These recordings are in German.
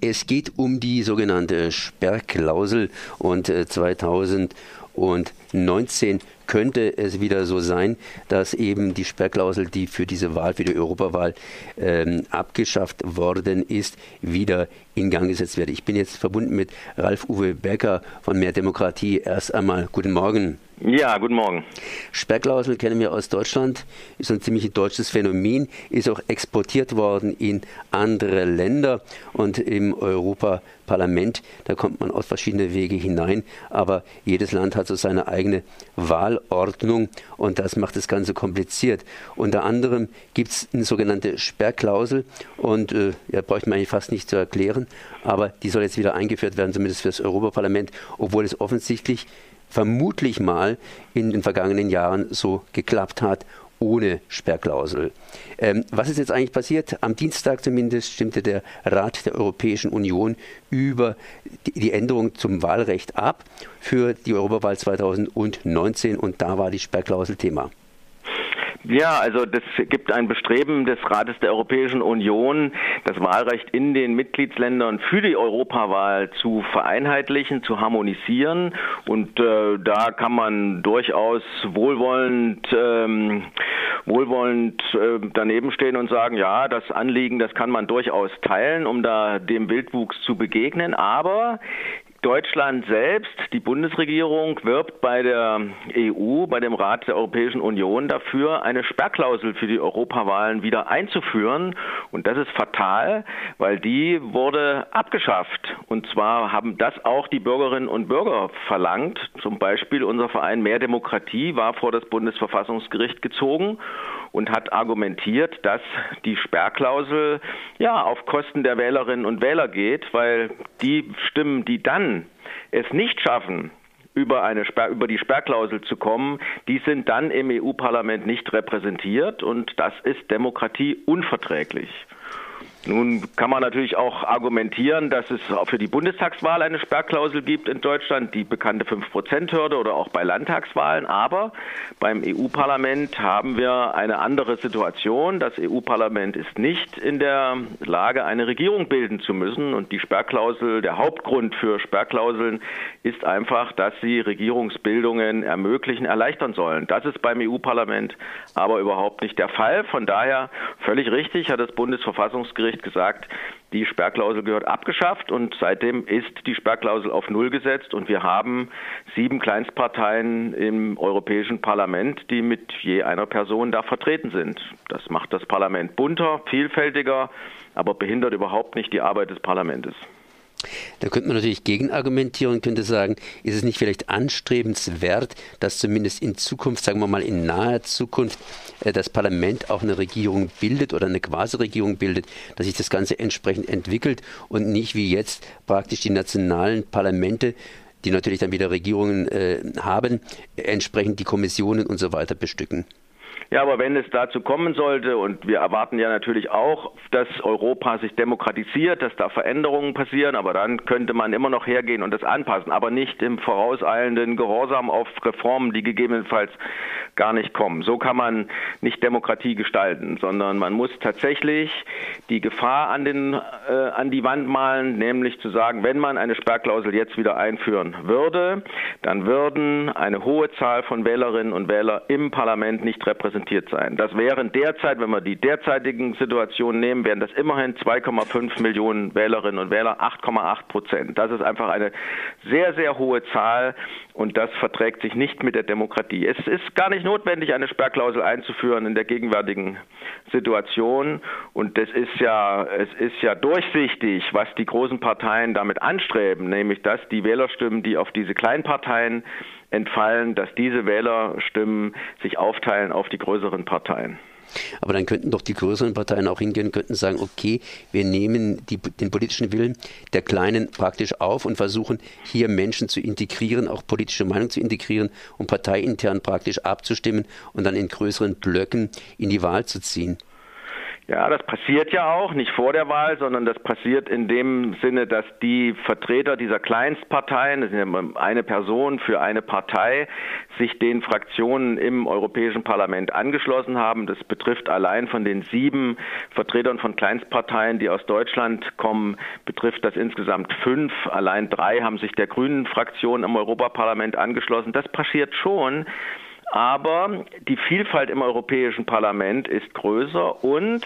Es geht um die sogenannte Sperrklausel und 2019 könnte es wieder so sein, dass eben die Sperrklausel, die für diese Wahl, für die Europawahl ähm, abgeschafft worden ist, wieder in Gang gesetzt wird. Ich bin jetzt verbunden mit Ralf-Uwe Becker von Mehr Demokratie. Erst einmal guten Morgen. Ja, guten Morgen. Sperrklausel kennen wir aus Deutschland, ist ein ziemlich deutsches Phänomen, ist auch exportiert worden in andere Länder und im Europaparlament, da kommt man auf verschiedene Wege hinein, aber jedes Land hat so seine eigene Wahlordnung und das macht das Ganze kompliziert. Unter anderem gibt es eine sogenannte Sperrklausel und äh, ja, bräuchte man eigentlich fast nicht zu erklären, aber die soll jetzt wieder eingeführt werden, zumindest für das Europaparlament, obwohl es offensichtlich vermutlich mal in den vergangenen Jahren so geklappt hat ohne Sperrklausel. Ähm, was ist jetzt eigentlich passiert? Am Dienstag zumindest stimmte der Rat der Europäischen Union über die, Änderung zum Wahlrecht ab für die Europawahl 2019 und da war die Sperrklausel Thema. Ja, also das gibt ein Bestreben des Rates der Europäischen Union, das Wahlrecht in den Mitgliedsländern für die Europawahl zu vereinheitlichen, zu harmonisieren. Und äh, da kann man durchaus wohlwollend, ähm, wohlwollend äh, daneben stehen und sagen, ja, das Anliegen, das kann man durchaus teilen, um da dem Wildwuchs zu begegnen. Aber Deutschland selbst, die Bundesregierung, wirbt bei der EU, bei dem Rat der Europäischen Union dafür, eine Sperrklausel für die Europawahlen wieder einzuführen. Und das ist fatal, weil die wurde abgeschafft. Und zwar haben das auch die Bürgerinnen und Bürger verlangt. Zum Beispiel unser Verein Mehr Demokratie war vor das Bundesverfassungsgericht gezogen und hat argumentiert, dass die Sperrklausel ja auf Kosten der Wählerinnen und Wähler geht, weil die Stimmen, die dann es nicht schaffen, über, eine Sperr, über die Sperrklausel zu kommen, die sind dann im EU-Parlament nicht repräsentiert und das ist Demokratie unverträglich. Nun kann man natürlich auch argumentieren, dass es für die Bundestagswahl eine Sperrklausel gibt in Deutschland, die bekannte 5-Prozent-Hürde oder auch bei Landtagswahlen. Aber beim EU-Parlament haben wir eine andere Situation. Das EU-Parlament ist nicht in der Lage, eine Regierung bilden zu müssen. Und die Sperrklausel, der Hauptgrund für Sperrklauseln ist einfach, dass sie Regierungsbildungen ermöglichen, erleichtern sollen. Das ist beim EU-Parlament aber überhaupt nicht der Fall. Von daher völlig richtig hat das Bundesverfassungsgericht Bundesgericht gesagt, die Sperrklausel gehört abgeschafft und seitdem ist die Sperrklausel auf Null gesetzt und wir haben sieben Kleinstparteien im Europäischen Parlament, die mit je einer Person da vertreten sind. Das macht das Parlament bunter, vielfältiger, aber behindert überhaupt nicht die Arbeit des Parlaments. Da könnte man natürlich gegenargumentieren und könnte sagen, ist es nicht vielleicht anstrebenswert, dass zumindest in Zukunft, sagen wir mal in naher Zukunft, äh, das Parlament auch eine Regierung bildet oder eine Quasi-Regierung bildet, dass sich das Ganze entsprechend entwickelt und nicht wie jetzt praktisch die nationalen Parlamente die natürlich dann wieder Regierungen äh, haben, entsprechend die Kommissionen und so weiter bestücken. Ja, aber wenn es dazu kommen sollte, und wir erwarten ja natürlich auch, dass Europa sich demokratisiert, dass da Veränderungen passieren, aber dann könnte man immer noch hergehen und das anpassen, aber nicht im vorauseilenden Gehorsam auf Reformen, die gegebenenfalls gar nicht kommen. So kann man nicht Demokratie gestalten, sondern man muss tatsächlich die Gefahr an, den, äh, an die Wand malen, nämlich zu sagen, wenn man eine Sperrklausel jetzt wieder einführen würde, dann würden eine hohe Zahl von Wählerinnen und Wählern im Parlament nicht repräsentiert repräsentiert sein. Das wären derzeit, wenn wir die derzeitigen Situationen nehmen, wären das immerhin 2,5 Millionen Wählerinnen und Wähler, 8,8 Prozent. Das ist einfach eine sehr, sehr hohe Zahl und das verträgt sich nicht mit der Demokratie. Es ist gar nicht notwendig, eine Sperrklausel einzuführen in der gegenwärtigen Situation und es ist ja, es ist ja durchsichtig, was die großen Parteien damit anstreben, nämlich dass die Wählerstimmen, die auf diese kleinen Parteien entfallen, dass diese Wählerstimmen sich aufteilen auf die größeren Parteien. Aber dann könnten doch die größeren Parteien auch hingehen, könnten sagen, okay, wir nehmen die, den politischen Willen der Kleinen praktisch auf und versuchen hier Menschen zu integrieren, auch politische Meinung zu integrieren und parteiintern praktisch abzustimmen und dann in größeren Blöcken in die Wahl zu ziehen. Ja, das passiert ja auch, nicht vor der Wahl, sondern das passiert in dem Sinne, dass die Vertreter dieser Kleinstparteien, das ist ja eine Person für eine Partei, sich den Fraktionen im Europäischen Parlament angeschlossen haben. Das betrifft allein von den sieben Vertretern von Kleinstparteien, die aus Deutschland kommen, betrifft das insgesamt fünf. Allein drei haben sich der Grünen Fraktion im Europaparlament angeschlossen. Das passiert schon. Aber die Vielfalt im Europäischen Parlament ist größer und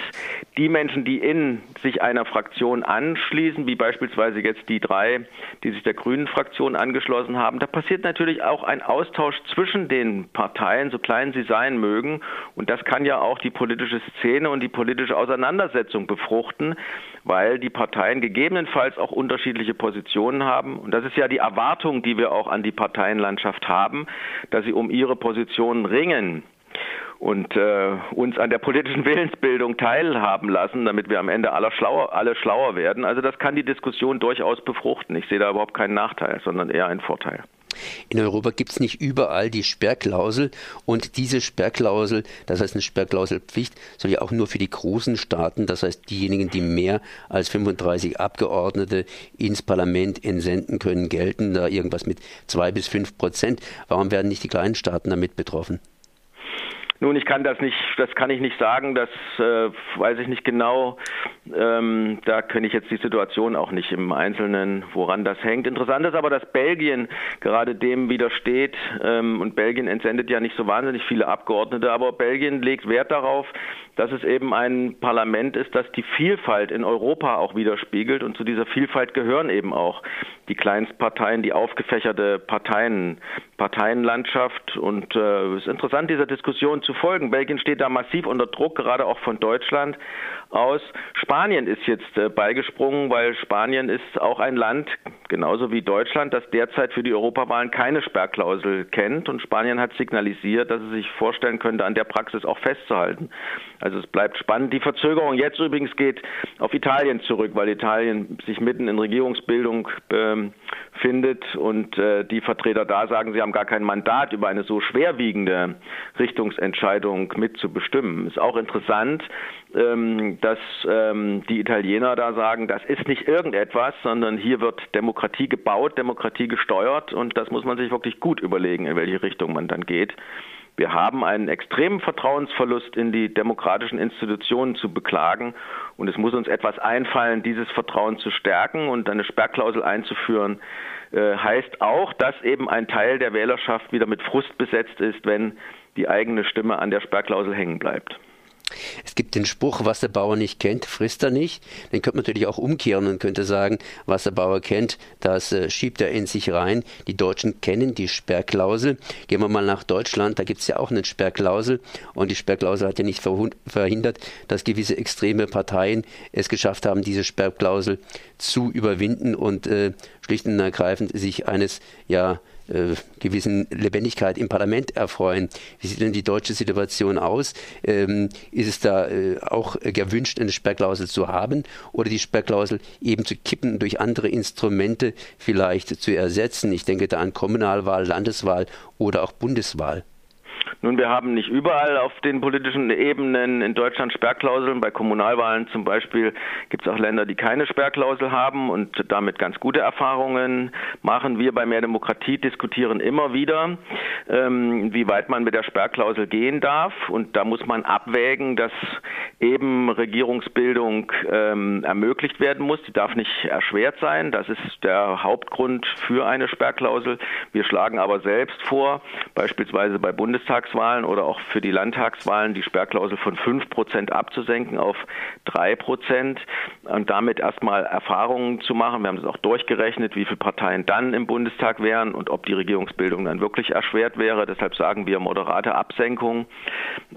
die Menschen, die in sich einer Fraktion anschließen, wie beispielsweise jetzt die drei, die sich der Grünen Fraktion angeschlossen haben, da passiert natürlich auch ein Austausch zwischen den Parteien, so klein sie sein mögen. Und das kann ja auch die politische Szene und die politische Auseinandersetzung befruchten, weil die Parteien gegebenenfalls auch unterschiedliche Positionen haben. Und das ist ja die Erwartung, die wir auch an die Parteienlandschaft haben, dass sie um ihre Positionen ringen und äh, uns an der politischen Willensbildung teilhaben lassen, damit wir am Ende alle schlauer, alle schlauer werden. Also das kann die Diskussion durchaus befruchten. Ich sehe da überhaupt keinen Nachteil, sondern eher einen Vorteil. In Europa gibt es nicht überall die Sperrklausel und diese Sperrklausel, das heißt eine Sperrklauselpflicht, soll ja auch nur für die großen Staaten, das heißt diejenigen, die mehr als 35 Abgeordnete ins Parlament entsenden können, gelten, da irgendwas mit zwei bis fünf Prozent. Warum werden nicht die kleinen Staaten damit betroffen? Nun, ich kann das nicht, das kann ich nicht sagen, das äh, weiß ich nicht genau. Ähm, da kenne ich jetzt die Situation auch nicht im Einzelnen, woran das hängt. Interessant ist aber, dass Belgien gerade dem widersteht ähm, und Belgien entsendet ja nicht so wahnsinnig viele Abgeordnete, aber Belgien legt Wert darauf, dass es eben ein Parlament ist, das die Vielfalt in Europa auch widerspiegelt. Und zu dieser Vielfalt gehören eben auch die Kleinstparteien, die aufgefächerte Parteien, Parteienlandschaft. Und äh, es ist interessant, dieser Diskussion zu folgen. Belgien steht da massiv unter Druck, gerade auch von Deutschland aus. Spanien ist jetzt äh, beigesprungen, weil Spanien ist auch ein Land, genauso wie Deutschland, das derzeit für die Europawahlen keine Sperrklausel kennt. Und Spanien hat signalisiert, dass es sich vorstellen könnte, an der Praxis auch festzuhalten. Also es bleibt spannend. Die Verzögerung jetzt übrigens geht auf Italien zurück, weil Italien sich mitten in Regierungsbildung ähm, findet und äh, die Vertreter da sagen, sie haben gar kein Mandat, über eine so schwerwiegende Richtungsentscheidung mitzubestimmen. Ist auch interessant, ähm, dass ähm, die Italiener da sagen, das ist nicht irgendetwas, sondern hier wird Demokratie gebaut, Demokratie gesteuert und das muss man sich wirklich gut überlegen, in welche Richtung man dann geht. Wir haben einen extremen Vertrauensverlust in die demokratischen Institutionen zu beklagen und es muss uns etwas einfallen, dieses Vertrauen zu stärken und eine Sperrklausel einzuführen, äh, heißt auch, dass eben ein Teil der Wählerschaft wieder mit Frust besetzt ist, wenn die eigene Stimme an der Sperrklausel hängen bleibt. Es gibt den Spruch, was der Bauer nicht kennt, frisst er nicht. Den könnte man natürlich auch umkehren und könnte sagen, was der Bauer kennt, das äh, schiebt er in sich rein. Die Deutschen kennen die Sperrklausel. Gehen wir mal nach Deutschland, da gibt es ja auch eine Sperrklausel. Und die Sperrklausel hat ja nicht verhindert, dass gewisse extreme Parteien es geschafft haben, diese Sperrklausel zu überwinden und äh, schlicht und ergreifend sich eines ja äh, gewissen Lebendigkeit im Parlament erfreuen. Wie sieht denn die deutsche Situation aus? Ähm, ist es da äh, auch gewünscht, eine Sperrklausel zu haben oder die Sperrklausel eben zu kippen durch andere Instrumente vielleicht zu ersetzen? Ich denke da an Kommunalwahl, Landeswahl oder auch Bundeswahl. Nun, wir haben nicht überall auf den politischen Ebenen in Deutschland Sperrklauseln. Bei Kommunalwahlen zum Beispiel gibt es auch Länder, die keine Sperrklausel haben und damit ganz gute Erfahrungen machen. Wir bei Mehr Demokratie diskutieren immer wieder, ähm, wie weit man mit der Sperrklausel gehen darf. Und da muss man abwägen, dass eben Regierungsbildung ähm, ermöglicht werden muss. Die darf nicht erschwert sein. Das ist der Hauptgrund für eine Sperrklausel. Wir schlagen aber selbst vor, beispielsweise bei Bundestags Bundestagswahlen oder auch für die Landtagswahlen die Sperrklausel von 5 Prozent abzusenken auf 3 Prozent und damit erstmal Erfahrungen zu machen. Wir haben es auch durchgerechnet, wie viele Parteien dann im Bundestag wären und ob die Regierungsbildung dann wirklich erschwert wäre. Deshalb sagen wir moderate Absenkung.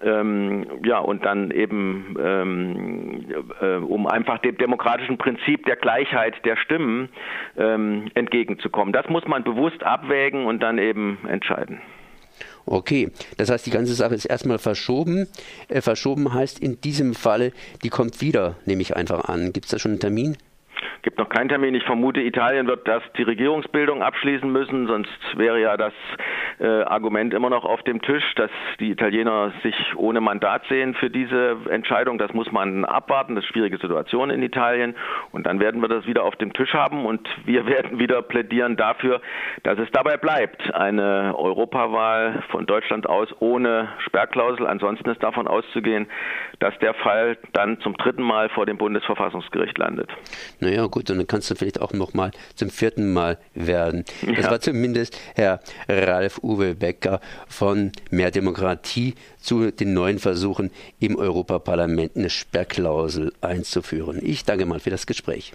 Ähm, ja, und dann eben, ähm, äh, um einfach dem demokratischen Prinzip der Gleichheit der Stimmen ähm, entgegenzukommen. Das muss man bewusst abwägen und dann eben entscheiden. Okay, das heißt, die ganze Sache ist erstmal verschoben. Äh, verschoben heißt in diesem Falle, die kommt wieder, nehme ich einfach an. Gibt es da schon einen Termin? Gibt noch keinen Termin. Ich vermute, Italien wird das die Regierungsbildung abschließen müssen, sonst wäre ja das äh, Argument immer noch auf dem Tisch, dass die Italiener sich ohne Mandat sehen für diese Entscheidung. Das muss man abwarten. Das ist eine schwierige Situation in Italien. Und dann werden wir das wieder auf dem Tisch haben und wir werden wieder plädieren dafür, dass es dabei bleibt. Eine Europawahl von Deutschland aus ohne Sperrklausel. Ansonsten ist davon auszugehen, dass der Fall dann zum dritten Mal vor dem Bundesverfassungsgericht landet. Naja, gut, und dann kannst du vielleicht auch noch mal zum vierten Mal werden. Das ja. war zumindest Herr Ralf Uwe Becker von Mehr Demokratie zu den neuen Versuchen im Europaparlament eine Sperrklausel einzuführen. Ich danke mal für das Gespräch.